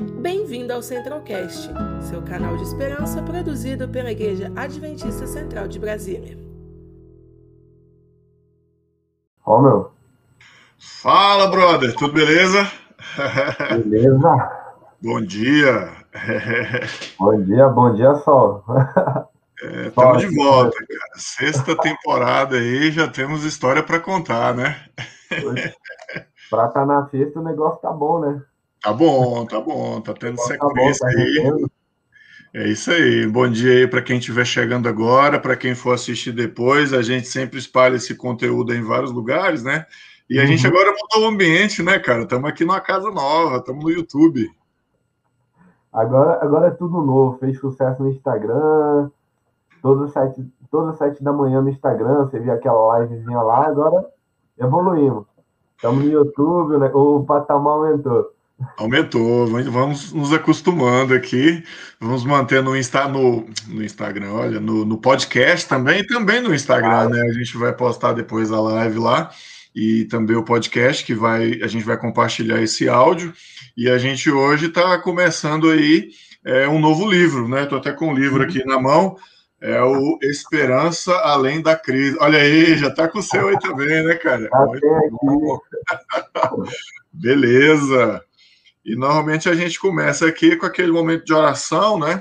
Bem-vindo ao Centralcast, seu canal de esperança produzido pela Igreja Adventista Central de Brasília. Ó, oh, meu. Fala, brother, tudo beleza? Beleza. bom dia. bom dia, bom dia, Sol. Estamos é, de volta, cara. Sexta temporada aí, já temos história para contar, né? Para estar tá na sexta, o negócio tá bom, né? Tá bom, tá bom, tá tendo sequência tá bom, tá aí. É isso aí. Bom dia aí para quem estiver chegando agora, para quem for assistir depois. A gente sempre espalha esse conteúdo em vários lugares, né? E a uhum. gente agora mudou o ambiente, né, cara? Estamos aqui numa casa nova, estamos no YouTube. Agora, agora é tudo novo. Fez sucesso no Instagram, todas sete, todas sete da manhã no Instagram. Você viu aquela livezinha lá, agora evoluímos. Estamos no YouTube, né? o patamar aumentou. Aumentou, vamos nos acostumando aqui, vamos manter no, Insta, no, no Instagram, olha, no, no, podcast também, e também no Instagram, né? A gente vai postar depois a live lá e também o podcast que vai, a gente vai compartilhar esse áudio. E a gente hoje está começando aí é, um novo livro, né? Estou até com o livro aqui na mão. É o Esperança Além da Crise. Olha aí, já está com o seu aí também, né, cara? Beleza. E normalmente a gente começa aqui com aquele momento de oração, né?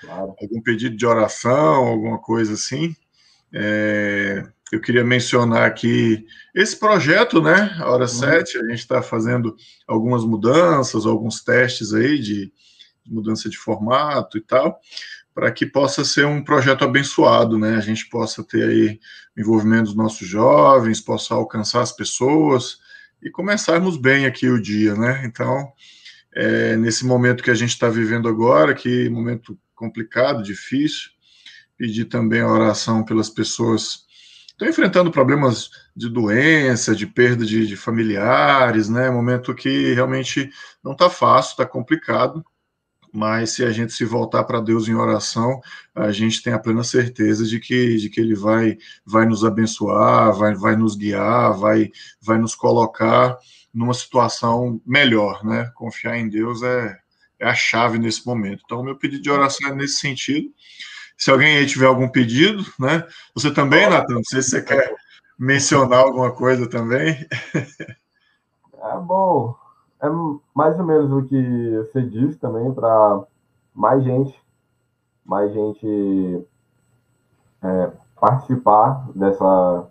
Claro. Algum pedido de oração, alguma coisa assim. É, eu queria mencionar aqui esse projeto, né? A Hora uhum. 7, a gente está fazendo algumas mudanças, alguns testes aí de, de mudança de formato e tal, para que possa ser um projeto abençoado, né? A gente possa ter aí o envolvimento dos nossos jovens, possa alcançar as pessoas e começarmos bem aqui o dia, né? Então, é, nesse momento que a gente está vivendo agora, que momento complicado, difícil, pedir também a oração pelas pessoas que estão enfrentando problemas de doença, de perda de, de familiares, né? Momento que realmente não está fácil, está complicado, mas se a gente se voltar para Deus em oração, a gente tem a plena certeza de que, de que Ele vai, vai nos abençoar, vai, vai nos guiar, vai, vai nos colocar numa situação melhor, né? Confiar em Deus é, é a chave nesse momento. Então, meu pedido de oração é nesse sentido. Se alguém aí tiver algum pedido, né? Você também, Natan, não sei se você quer mencionar alguma coisa também. É bom, é mais ou menos o que você disse também, para mais gente, mais gente é, participar dessa,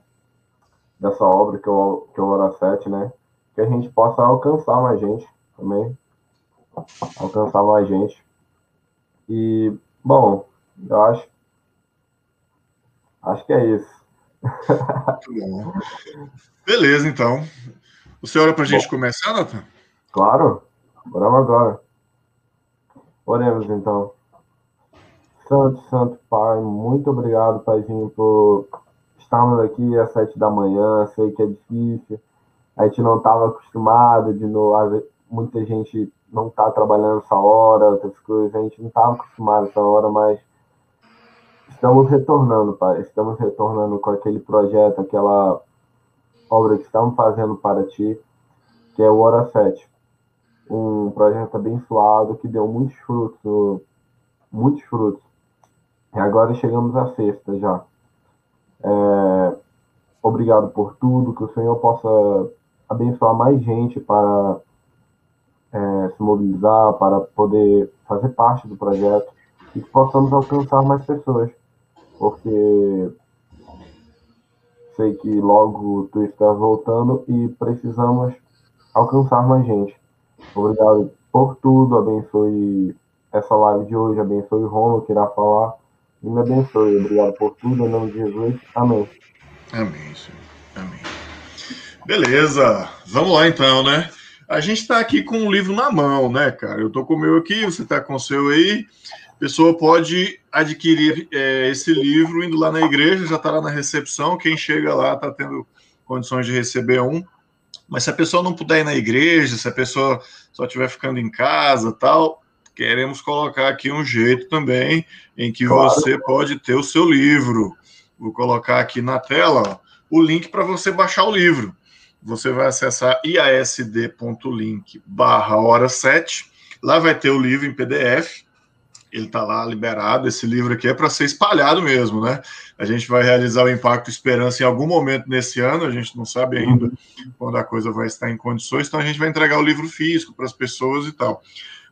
dessa obra que é o, que é o Hora 7, né? Que a gente possa alcançar mais gente também. Alcançar mais gente. E, bom, eu acho. Acho que é isso. Beleza, então. O senhor é para a gente começar, Nathan? Claro, oramos agora. Oremos então. Santo, Santo Pai, muito obrigado, Paizinho, por estarmos aqui às sete da manhã. Sei que é difícil. A gente não estava acostumado, de novo, muita gente não está trabalhando essa hora, outras coisas. A gente não estava acostumado essa hora, mas estamos retornando, Pai. Estamos retornando com aquele projeto, aquela obra que estamos fazendo para Ti, que é o Hora 7 um projeto abençoado que deu muitos frutos, muitos frutos. E agora chegamos à sexta já. É, obrigado por tudo, que o Senhor possa abençoar mais gente para é, se mobilizar, para poder fazer parte do projeto e que possamos alcançar mais pessoas, porque sei que logo tu estás voltando e precisamos alcançar mais gente. Obrigado por tudo, abençoe essa live de hoje, abençoe o Romulo que irá falar e me abençoe. Obrigado por tudo, em nome de Jesus. Amém. Amém, Senhor. Amém. Beleza, vamos lá então, né? A gente está aqui com um livro na mão, né, cara? Eu tô com o meu aqui, você está com o seu aí. A pessoa pode adquirir é, esse livro indo lá na igreja, já está lá na recepção. Quem chega lá está tendo condições de receber um. Mas se a pessoa não puder ir na igreja, se a pessoa só estiver ficando em casa tal, queremos colocar aqui um jeito também em que claro. você pode ter o seu livro. Vou colocar aqui na tela ó, o link para você baixar o livro. Você vai acessar iasd.link barra hora 7. Lá vai ter o livro em PDF, ele está lá liberado. Esse livro aqui é para ser espalhado mesmo, né? A gente vai realizar o Impacto Esperança em algum momento nesse ano, a gente não sabe ainda quando a coisa vai estar em condições, então a gente vai entregar o livro físico para as pessoas e tal.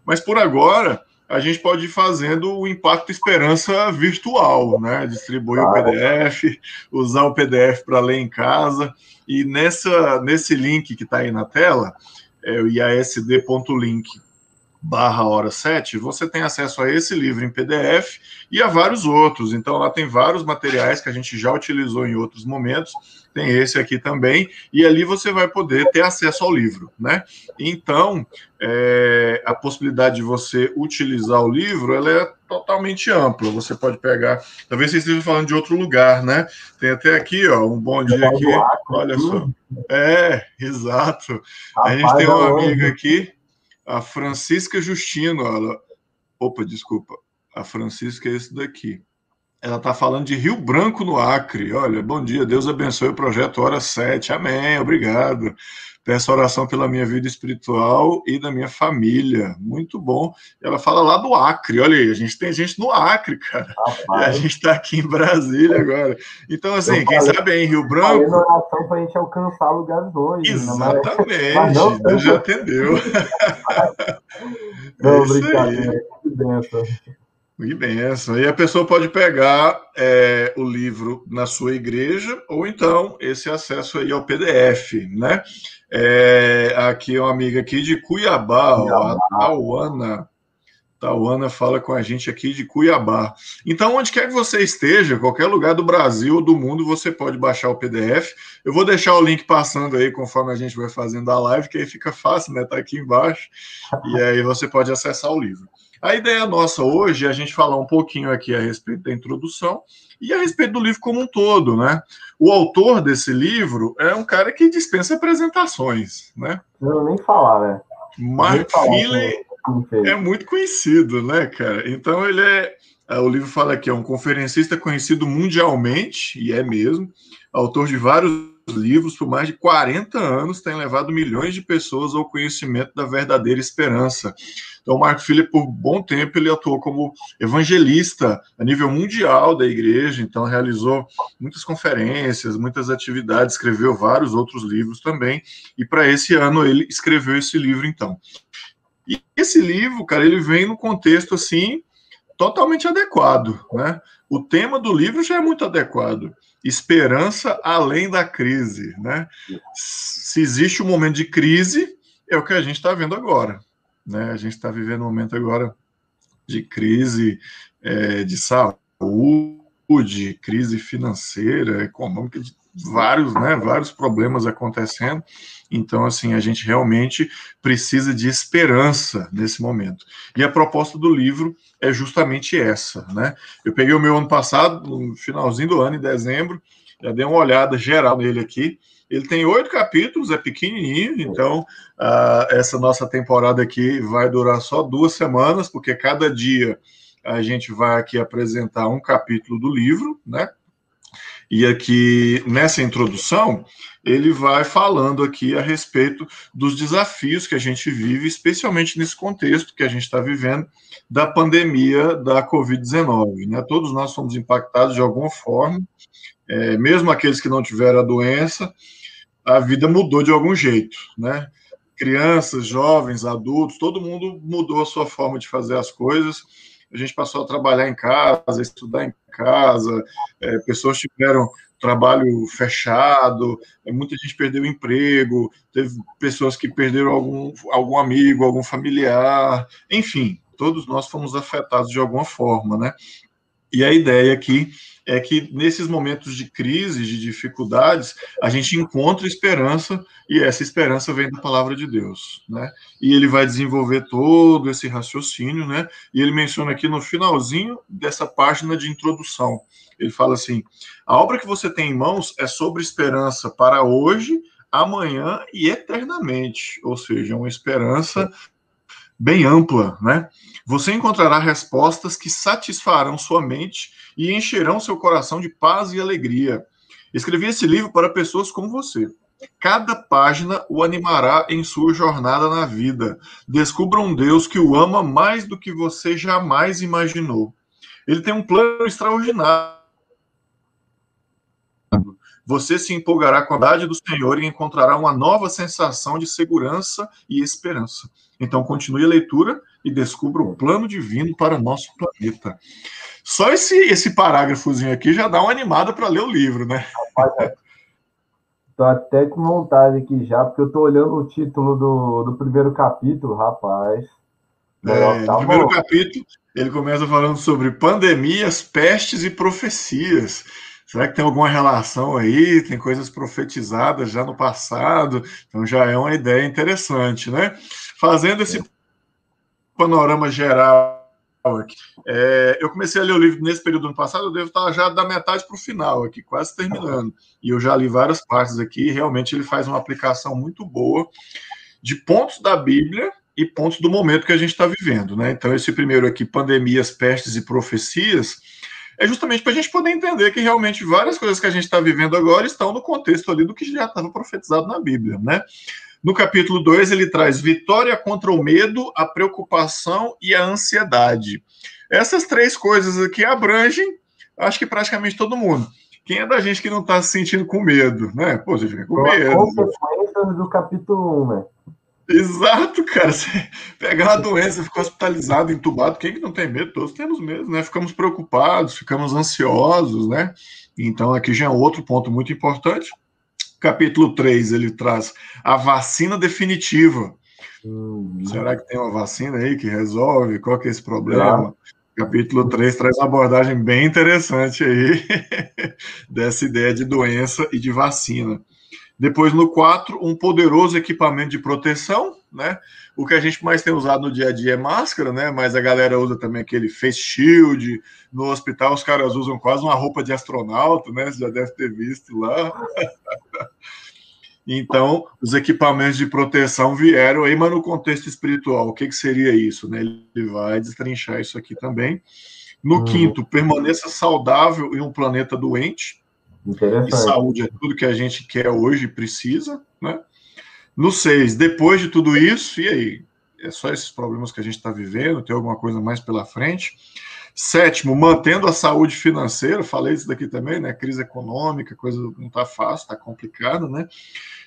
Mas por agora, a gente pode ir fazendo o Impacto Esperança virtual, né? Distribuir o PDF, usar o PDF para ler em casa. E nessa, nesse link que está aí na tela, é o iasd.link barra hora 7, você tem acesso a esse livro em PDF e a vários outros. Então, lá tem vários materiais que a gente já utilizou em outros momentos, tem esse aqui também, e ali você vai poder ter acesso ao livro, né? Então, é, a possibilidade de você utilizar o livro, ela é totalmente ampla. Você pode pegar, talvez você esteja falando de outro lugar, né? Tem até aqui, ó, um bom dia aqui, olha só. É, exato. A gente tem uma amiga aqui a Francisca Justino, ela. Opa, desculpa. A Francisca é esse daqui. Ela está falando de Rio Branco, no Acre. Olha, bom dia, Deus abençoe o projeto Hora 7. Amém, obrigado. Peço oração pela minha vida espiritual e da minha família. Muito bom. Ela fala lá do Acre. Olha aí, a gente tem gente no Acre, cara. Rapaz. E a gente está aqui em Brasília agora. Então, assim, quem sabe é em Rio Branco. Falei oração para a gente alcançar lugares. Exatamente. Né? Mas não, Deus já atendeu. não, é brincadeira. Benção. Que benção. E a pessoa pode pegar é, o livro na sua igreja ou então esse acesso aí ao PDF, né? É, aqui é uma amiga aqui de Cuiabá, Cuiabá. a Tauana. Tauana fala com a gente aqui de Cuiabá. Então, onde quer que você esteja, qualquer lugar do Brasil ou do mundo, você pode baixar o PDF. Eu vou deixar o link passando aí conforme a gente vai fazendo a live, que aí fica fácil, né? Tá aqui embaixo. E aí você pode acessar o livro. A ideia nossa hoje é a gente falar um pouquinho aqui a respeito da introdução e a respeito do livro como um todo, né? O autor desse livro é um cara que dispensa apresentações, né? Não, nem falar, né? Mark Finley é muito conhecido, né, cara? Então ele é, é, o livro fala que é um conferencista conhecido mundialmente, e é mesmo, autor de vários livros por mais de 40 anos, tem levado milhões de pessoas ao conhecimento da verdadeira esperança. Então, Marco Philip, por bom tempo, ele atuou como evangelista a nível mundial da igreja, então realizou muitas conferências, muitas atividades, escreveu vários outros livros também, e para esse ano ele escreveu esse livro, então. E esse livro, cara, ele vem no contexto, assim, totalmente adequado, né? O tema do livro já é muito adequado. Esperança além da crise, né? Se existe um momento de crise, é o que a gente está vendo agora. Né? A gente está vivendo um momento agora de crise é, de saúde, crise financeira, econômica, vários, né, vários problemas acontecendo. Então, assim, a gente realmente precisa de esperança nesse momento. E a proposta do livro é justamente essa, né? Eu peguei o meu ano passado, no finalzinho do ano, em dezembro, já dei uma olhada geral nele aqui. Ele tem oito capítulos, é pequenininho, então uh, essa nossa temporada aqui vai durar só duas semanas, porque cada dia a gente vai aqui apresentar um capítulo do livro, né? E aqui nessa introdução ele vai falando aqui a respeito dos desafios que a gente vive, especialmente nesse contexto que a gente está vivendo da pandemia da Covid-19. Né? Todos nós fomos impactados de alguma forma, é, mesmo aqueles que não tiveram a doença, a vida mudou de algum jeito, né? Crianças, jovens, adultos, todo mundo mudou a sua forma de fazer as coisas. A gente passou a trabalhar em casa, estudar em casa, é, pessoas tiveram trabalho fechado, é, muita gente perdeu emprego, teve pessoas que perderam algum, algum amigo, algum familiar, enfim, todos nós fomos afetados de alguma forma, né? E a ideia aqui é que nesses momentos de crise, de dificuldades, a gente encontra esperança e essa esperança vem da palavra de Deus, né? E ele vai desenvolver todo esse raciocínio, né? E ele menciona aqui no finalzinho dessa página de introdução. Ele fala assim: "A obra que você tem em mãos é sobre esperança para hoje, amanhã e eternamente", ou seja, uma esperança bem ampla, né? Você encontrará respostas que satisfarão sua mente e encherão seu coração de paz e alegria. Escrevi esse livro para pessoas como você, Cada página o animará em sua jornada na vida. Descubra um Deus que o ama mais do que você jamais imaginou. Ele tem um plano extraordinário. Você se empolgará com a verdade do Senhor e encontrará uma nova sensação de segurança e esperança. Então, continue a leitura e descubra o plano divino para nosso planeta. Só esse, esse parágrafozinho aqui já dá uma animada para ler o livro, né? Tô até com vontade aqui já, porque eu tô olhando o título do, do primeiro capítulo, rapaz. É, tá no primeiro capítulo, ele começa falando sobre pandemias, pestes e profecias. Será que tem alguma relação aí? Tem coisas profetizadas já no passado? Então já é uma ideia interessante, né? Fazendo esse é. panorama geral aqui. É, eu comecei a ler o livro nesse período do ano passado, eu devo estar já da metade para o final aqui, quase terminando. E eu já li várias partes aqui, e realmente ele faz uma aplicação muito boa de pontos da Bíblia e pontos do momento que a gente está vivendo, né? Então, esse primeiro aqui, pandemias, pestes e profecias, é justamente para a gente poder entender que realmente várias coisas que a gente está vivendo agora estão no contexto ali do que já estava profetizado na Bíblia, né? No capítulo 2, ele traz vitória contra o medo, a preocupação e a ansiedade. Essas três coisas aqui abrangem, acho que praticamente todo mundo. Quem é da gente que não está se sentindo com medo, né? Pô, você fica com medo. Do capítulo 1, um, né? Exato, cara. Você pegar uma doença, ficar hospitalizado, entubado, quem que não tem medo? Todos temos medo, né? Ficamos preocupados, ficamos ansiosos, né? Então, aqui já é outro ponto muito importante. Capítulo 3, ele traz a vacina definitiva. Hum, Será que tem uma vacina aí que resolve? Qual que é esse problema? Capítulo 3 traz uma abordagem bem interessante aí dessa ideia de doença e de vacina. Depois, no 4, um poderoso equipamento de proteção, né? O que a gente mais tem usado no dia a dia é máscara, né? Mas a galera usa também aquele face shield. No hospital, os caras usam quase uma roupa de astronauta, né? Você já deve ter visto lá. então, os equipamentos de proteção vieram aí, mas no contexto espiritual, o que, que seria isso? Né? Ele vai destrinchar isso aqui também. No hum. quinto, permaneça saudável em um planeta doente. E saúde é tudo que a gente quer hoje precisa, né? No 6, depois de tudo isso, e aí? É só esses problemas que a gente está vivendo? Tem alguma coisa mais pela frente? Sétimo, mantendo a saúde financeira, falei isso daqui também, né? Crise econômica, coisa não está fácil, está complicada, né?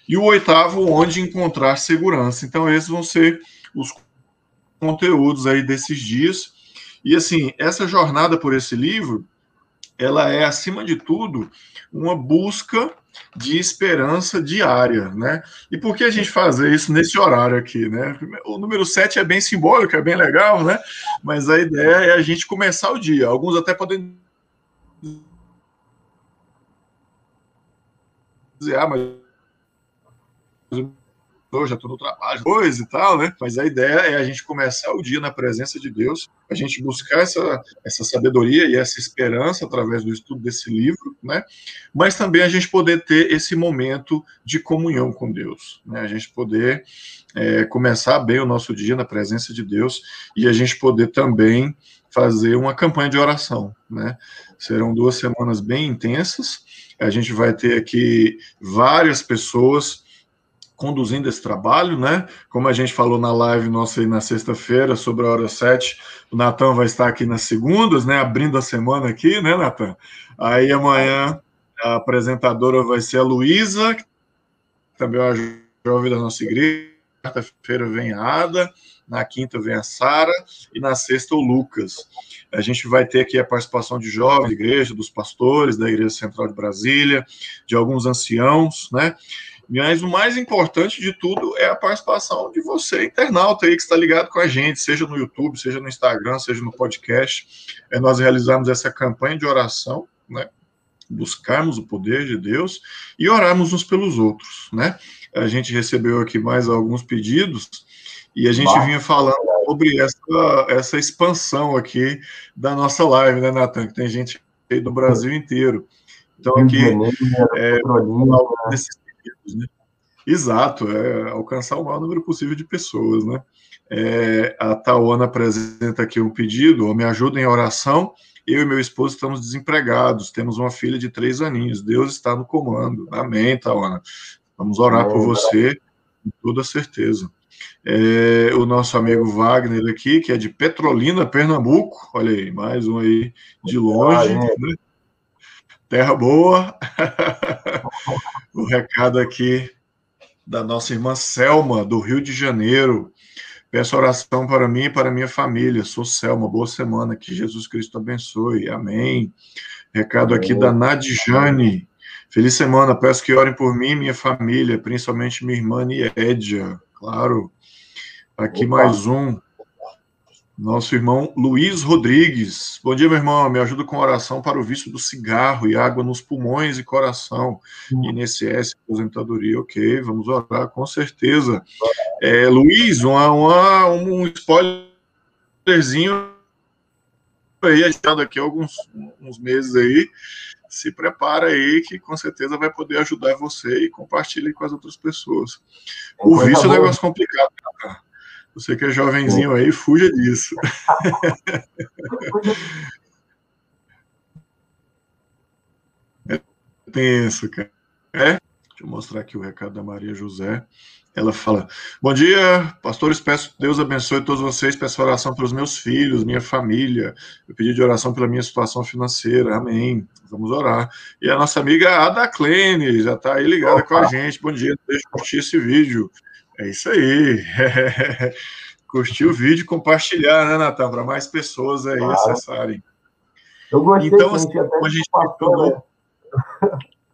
E o oitavo, onde encontrar segurança. Então, esses vão ser os conteúdos aí desses dias. E assim, essa jornada por esse livro, ela é, acima de tudo, uma busca de esperança diária, né? E por que a gente fazer isso nesse horário aqui, né? O número 7 é bem simbólico, é bem legal, né? Mas a ideia é a gente começar o dia. Alguns até podem dizer, ah, mas eu já estou no trabalho, coisa e tal, né? Mas a ideia é a gente começar o dia na presença de Deus, a gente buscar essa, essa sabedoria e essa esperança através do estudo desse livro, né? Mas também a gente poder ter esse momento de comunhão com Deus, né? A gente poder é, começar bem o nosso dia na presença de Deus e a gente poder também fazer uma campanha de oração, né? Serão duas semanas bem intensas. A gente vai ter aqui várias pessoas conduzindo esse trabalho, né? Como a gente falou na live nossa aí na sexta-feira, sobre a hora 7, o Natan vai estar aqui nas segundas, né? Abrindo a semana aqui, né, Natan? Aí amanhã a apresentadora vai ser a Luísa, também é uma jovem da nossa igreja. Quarta-feira vem a Ada, na quinta vem a Sara e na sexta o Lucas. A gente vai ter aqui a participação de jovens da igreja, dos pastores da Igreja Central de Brasília, de alguns anciãos, né? Mas o mais importante de tudo é a participação de você, internauta aí que está ligado com a gente, seja no YouTube, seja no Instagram, seja no podcast. É nós realizarmos essa campanha de oração, né? Buscarmos o poder de Deus e orarmos uns pelos outros, né? A gente recebeu aqui mais alguns pedidos e a gente vinha falando sobre essa, essa expansão aqui da nossa live, né, Natan? Que tem gente aí do Brasil inteiro. Então, aqui, é, desses né? Exato, é alcançar o maior número possível de pessoas, né? É, a Tawana apresenta aqui um pedido, me ajuda em oração. Eu e meu esposo estamos desempregados, temos uma filha de três aninhos. Deus está no comando. Amém, Tawana. Vamos orar por você, com toda certeza. É, o nosso amigo Wagner aqui, que é de Petrolina, Pernambuco. Olha aí, mais um aí de longe. Né? Terra boa. o recado aqui da nossa irmã Selma, do Rio de Janeiro. Peço oração para mim e para minha família. Sou Selma. Boa semana. Que Jesus Cristo abençoe. Amém. Recado aqui da Nadjane. Feliz semana. Peço que orem por mim e minha família, principalmente minha irmã Niedia. Claro. Aqui Opa. mais um. Nosso irmão Luiz Rodrigues. Bom dia, meu irmão. Me ajuda com oração para o vício do cigarro e água nos pulmões e coração. Hum. INSS, aposentadoria. Ok, vamos orar, com certeza. É, Luiz, uma, uma, um spoilerzinho aí, agitado aqui alguns uns meses aí. Se prepara aí, que com certeza vai poder ajudar você e compartilhe com as outras pessoas. O vício é um negócio complicado, cara. Você que é jovenzinho aí, fuja disso. é tenso, cara. É? Deixa eu mostrar aqui o recado da Maria José. Ela fala: Bom dia, pastores. Peço Deus abençoe todos vocês. Peço oração pelos meus filhos, minha família. Eu pedi de oração pela minha situação financeira. Amém. Vamos orar. E a nossa amiga Ada Klene já está aí ligada Opa. com a gente. Bom dia, deixa eu curtir esse vídeo. É isso aí. Curtir o vídeo e compartilhar, né, Natan? Para mais pessoas aí claro. acessarem. Eu gostei, então, assim, a gente passou, né?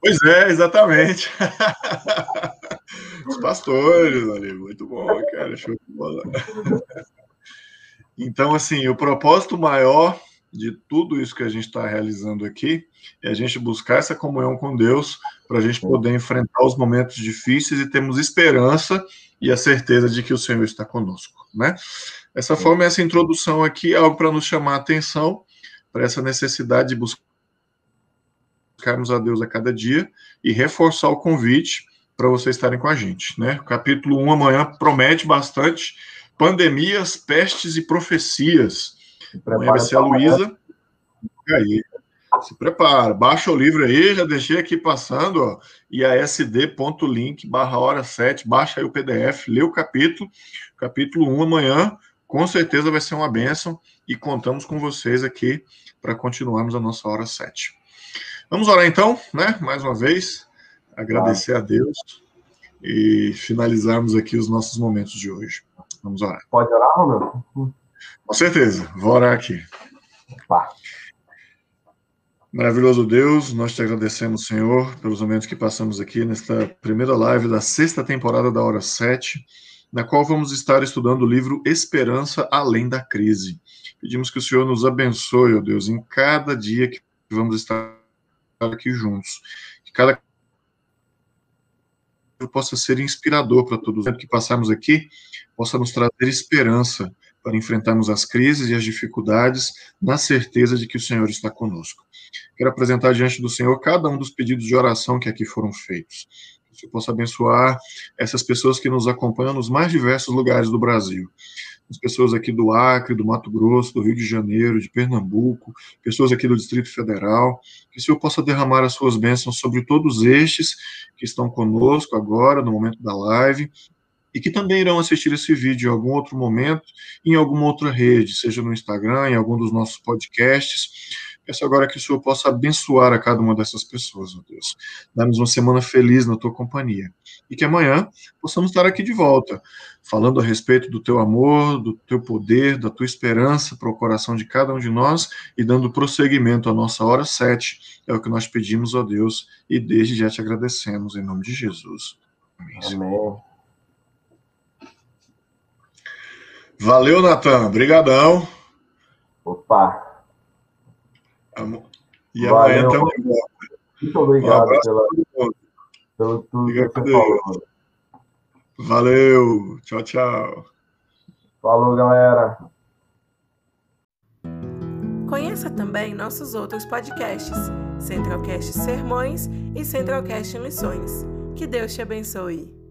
Pois é, exatamente. Os pastores ali, muito bom, cara. Show de bola. Então, assim, o propósito maior de tudo isso que a gente está realizando aqui é a gente buscar essa comunhão com Deus para a gente poder enfrentar os momentos difíceis e termos esperança e a certeza de que o Senhor está conosco, né? Essa forma, essa introdução aqui é algo para nos chamar a atenção para essa necessidade de buscarmos a Deus a cada dia e reforçar o convite para vocês estarem com a gente, né? O capítulo 1 amanhã promete bastante pandemias, pestes e profecias. Amanhã vai ser a Luísa. Aí, se prepara, baixa o livro aí, já deixei aqui passando, ó, iasd.link barra hora 7, baixa aí o PDF, lê o capítulo, capítulo 1 amanhã, com certeza vai ser uma bênção e contamos com vocês aqui para continuarmos a nossa hora 7. Vamos orar então, né, mais uma vez, agradecer a Deus e finalizarmos aqui os nossos momentos de hoje. Vamos orar. Pode orar, Romeu? Com certeza, vou orar aqui. Pá. Maravilhoso Deus, nós te agradecemos, Senhor, pelos momentos que passamos aqui nesta primeira live da sexta temporada da Hora 7, na qual vamos estar estudando o livro Esperança Além da Crise. Pedimos que o Senhor nos abençoe, ó Deus, em cada dia que vamos estar aqui juntos. Que cada possa ser inspirador para todos que passarmos aqui, possa nos trazer esperança para enfrentarmos as crises e as dificuldades, na certeza de que o Senhor está conosco. Quero apresentar diante do Senhor cada um dos pedidos de oração que aqui foram feitos. Que o Senhor possa abençoar essas pessoas que nos acompanham nos mais diversos lugares do Brasil. As pessoas aqui do Acre, do Mato Grosso, do Rio de Janeiro, de Pernambuco, pessoas aqui do Distrito Federal, que o Senhor possa derramar as suas bênçãos sobre todos estes que estão conosco agora, no momento da live, e que também irão assistir esse vídeo em algum outro momento, em alguma outra rede, seja no Instagram, em algum dos nossos podcasts. Peço agora que o Senhor possa abençoar a cada uma dessas pessoas, meu Deus. Dar-nos uma semana feliz na tua companhia. E que amanhã possamos estar aqui de volta, falando a respeito do teu amor, do teu poder, da tua esperança para o coração de cada um de nós e dando prosseguimento à nossa hora sete. É o que nós pedimos, ó Deus, e desde já te agradecemos, em nome de Jesus. Amém. Amém. Valeu, Natan. Obrigadão. Opa. E amanhã estamos Muito obrigado um pela, pelo tudo que você falou. Valeu. Tchau, tchau. Falou, galera. Conheça também nossos outros podcasts, Centralcast Sermões e Centralcast Missões. Que Deus te abençoe.